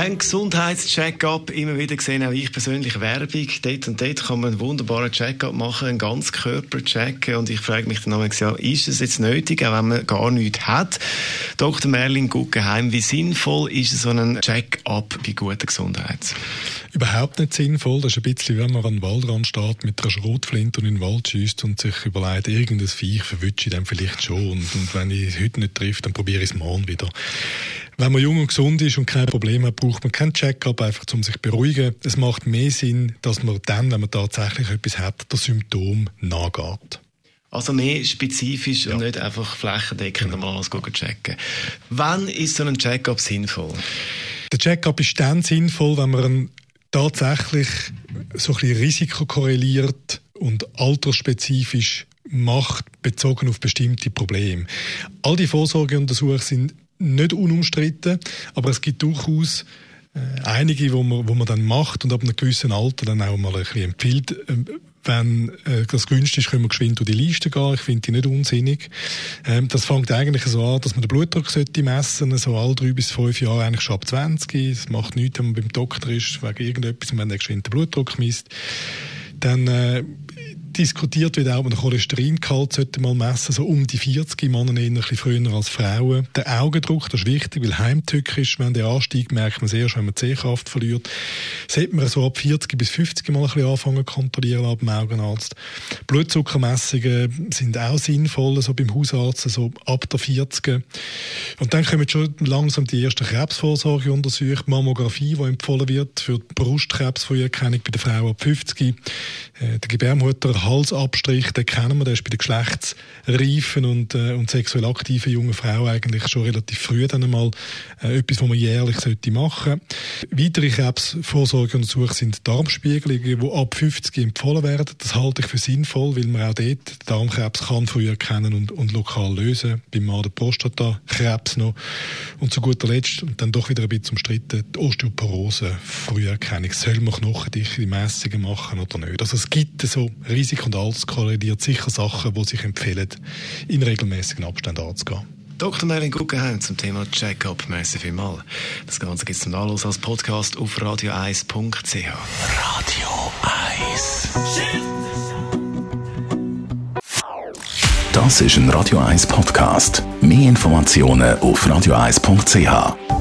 Ein Gesundheitscheck-up, immer wieder gesehen, auch ich persönlich Werbung. Dort und dort kann man einen wunderbaren Check-up machen, einen Ganzkörper-Check. Und ich frage mich dann manchmal, ja, ist das jetzt nötig, auch wenn man gar nichts hat? Dr. Merlin Guggenheim, wie sinnvoll ist so ein Check-up bei guter Gesundheit? Überhaupt nicht sinnvoll. Das ist ein bisschen, wenn man an den Waldrand steht mit einer Schrotflinte und in den Wald schießt und sich überlegt, irgendein Viech verwünsche ich dann vielleicht schon. Und, und wenn ich es heute nicht treffe, dann probiere ich es morgen wieder. Wenn man jung und gesund ist und kein Problem hat, braucht man keinen Check-up, einfach um sich zu beruhigen. Es macht mehr Sinn, dass man dann, wenn man tatsächlich etwas hat, das Symptom nachgeht. Also mehr spezifisch ja. und nicht einfach flächendeckend genau. mal alles checken. Wann ist so ein Check-up sinnvoll? Der Check-up ist dann sinnvoll, wenn man tatsächlich so ein bisschen Risiko korreliert und altersspezifisch macht, bezogen auf bestimmte Probleme. All die Vorsorgeuntersuchungen sind nicht unumstritten, aber es gibt durchaus äh, einige, wo man, wo man dann macht und ab einem gewissen Alter dann auch mal ein bisschen empfiehlt. Ähm, wenn äh, das günstig ist, können wir geschwind durch die Liste gehen. Ich finde die nicht unsinnig. Ähm, das fängt eigentlich so an, dass man den Blutdruck sollte messen, so alle drei bis fünf Jahre, eigentlich schon ab 20. Es macht nichts, wenn man beim Doktor ist, wegen irgendetwas, wenn der geschwind den Blutdruck misst. Dann äh, diskutiert wird auch, man den Cholesteringehalt sollte mal messen, so um die 40 Männer eher ein bisschen früher als Frauen. Der Augendruck, das ist wichtig, weil heimtückisch, wenn der ansteigt, merkt man sehr schon, wenn man Sehkraft verliert. Sollte man so ab 40 bis 50 Mal ein bisschen anfangen kontrollieren ab dem Augenarzt. Blutzuckermessungen sind auch sinnvoll, so beim Hausarzt, so ab der 40. Und dann kommen schon langsam die ersten Krebsvorsorgeuntersuchungen, Mammographie, die empfohlen wird für die Brustkrebsfrüherkennung bei der Frau ab 50. Äh, der Gebärmutter Halsabstrich, den kennen wir, der ist bei den geschlechtsreifen und, äh, und sexuell aktiven jungen Frauen eigentlich schon relativ früh dann einmal äh, etwas, was man jährlich sollte machen sollte. Weitere Krebsvorsorgeuntersuchungen sind Darmspiegelungen, die ab 50 empfohlen werden. Das halte ich für sinnvoll, weil man auch dort Darmkrebs kann früh erkennen und, und lokal lösen. Beim Mann der Prostatakrebs noch. Und zu guter Letzt, und dann doch wieder ein bisschen umstritten, die Osteoporose, Früherkennung. Soll man knochendichte Messungen machen oder nicht? Also es gibt so riesige Risiko und alles korreliert sicher Sachen, die sich empfehlen, in regelmäßigen Abständen anzugehen. Dr. Merlin Guggenheim zum Thema Check-up. Merci vielmals. Das Ganze gibt es zum Nachlass als Podcast auf radio1.ch. Radio 1 Das ist ein Radio 1 Podcast. Mehr Informationen auf radio1.ch.